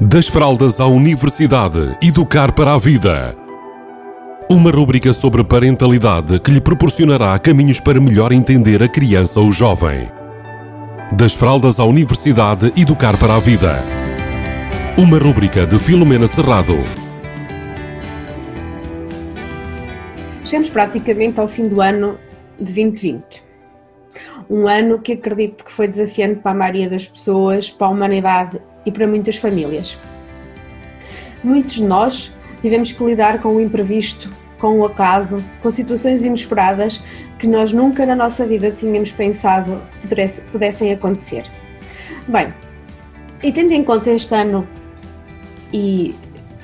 Das fraldas à universidade, educar para a vida. Uma rúbrica sobre parentalidade que lhe proporcionará caminhos para melhor entender a criança ou jovem. Das fraldas à universidade, educar para a vida. Uma rúbrica de Filomena Serrado. Chegamos praticamente ao fim do ano de 2020. Um ano que acredito que foi desafiante para a maioria das pessoas, para a humanidade e para muitas famílias. Muitos de nós tivemos que lidar com o imprevisto, com o acaso, com situações inesperadas que nós nunca na nossa vida tínhamos pensado que pudessem acontecer. Bem, e tendo em conta este ano e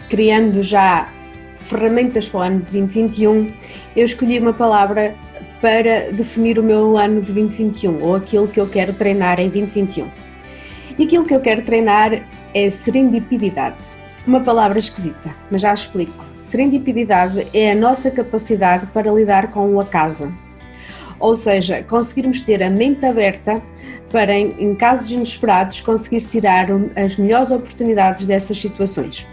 criando já ferramentas para o ano de 2021, eu escolhi uma palavra para definir o meu ano de 2021 ou aquilo que eu quero treinar em 2021. E aquilo que eu quero treinar é serendipidade. Uma palavra esquisita, mas já explico. Serendipidade é a nossa capacidade para lidar com o acaso. Ou seja, conseguirmos ter a mente aberta para, em, casos inesperados, conseguir tirar as melhores oportunidades dessas situações.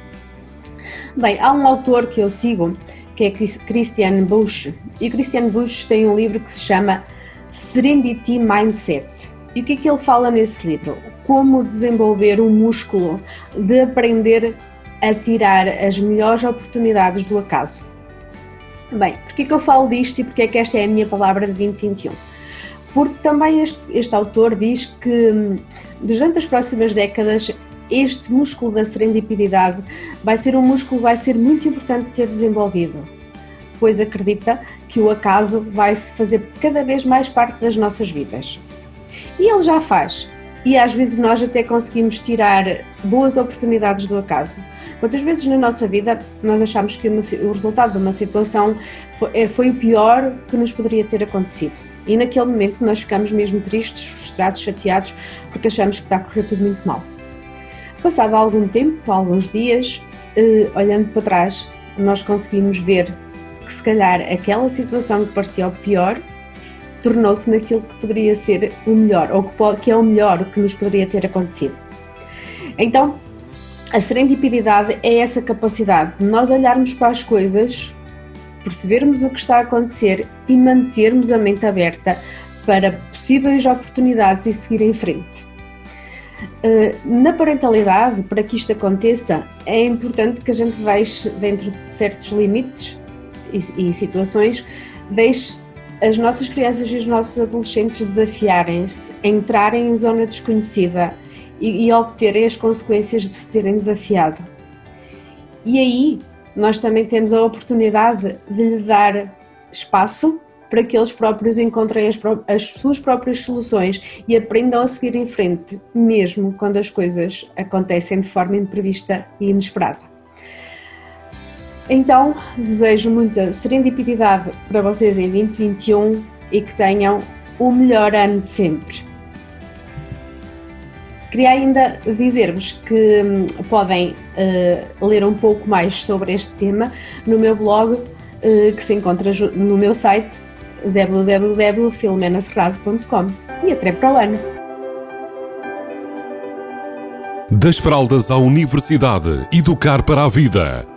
Bem, há um autor que eu sigo que é Christian Bush. E Christian Bush tem um livro que se chama Serenity Mindset. E o que é que ele fala nesse livro? Como desenvolver um músculo de aprender a tirar as melhores oportunidades do acaso. Bem, porquê que eu falo disto e porquê é que esta é a minha palavra de 2021? Porque também este, este autor diz que durante as próximas décadas este músculo da serendipidade vai ser um músculo vai ser muito importante ter desenvolvido, pois acredita que o acaso vai se fazer cada vez mais parte das nossas vidas. E ele já faz. E às vezes nós até conseguimos tirar boas oportunidades do acaso. Quantas vezes na nossa vida nós achamos que uma, o resultado de uma situação foi, é, foi o pior que nos poderia ter acontecido? E naquele momento nós ficamos mesmo tristes, frustrados, chateados, porque achamos que está a correr tudo muito mal. Passado algum tempo, alguns dias, eh, olhando para trás, nós conseguimos ver que se calhar aquela situação que parecia o pior tornou-se naquilo que poderia ser o melhor, ou que, pode, que é o melhor que nos poderia ter acontecido. Então, a serendipidade é essa capacidade de nós olharmos para as coisas, percebermos o que está a acontecer e mantermos a mente aberta para possíveis oportunidades e seguir em frente. Eh, na parentalidade, para que isto aconteça, é importante que a gente deixe, dentro de certos limites e, e situações, deixe as nossas crianças e os nossos adolescentes desafiarem-se, entrarem em zona desconhecida e, e obterem as consequências de se terem desafiado. E aí nós também temos a oportunidade de lhe dar espaço para que eles próprios encontrem as, as, suas próprias soluções e aprendam a seguir em frente, mesmo quando as coisas acontecem de forma imprevista e inesperada. Então, desejo muita serendipidade para vocês em 2021 e que tenham o melhor ano de sempre. Queria ainda dizer-vos que hum, podem uh, ler um pouco mais sobre este tema no meu blog, uh, que se encontra no meu site www.filomenasecrado.com e até para o ano. Das fraldas à universidade, educar para a vida.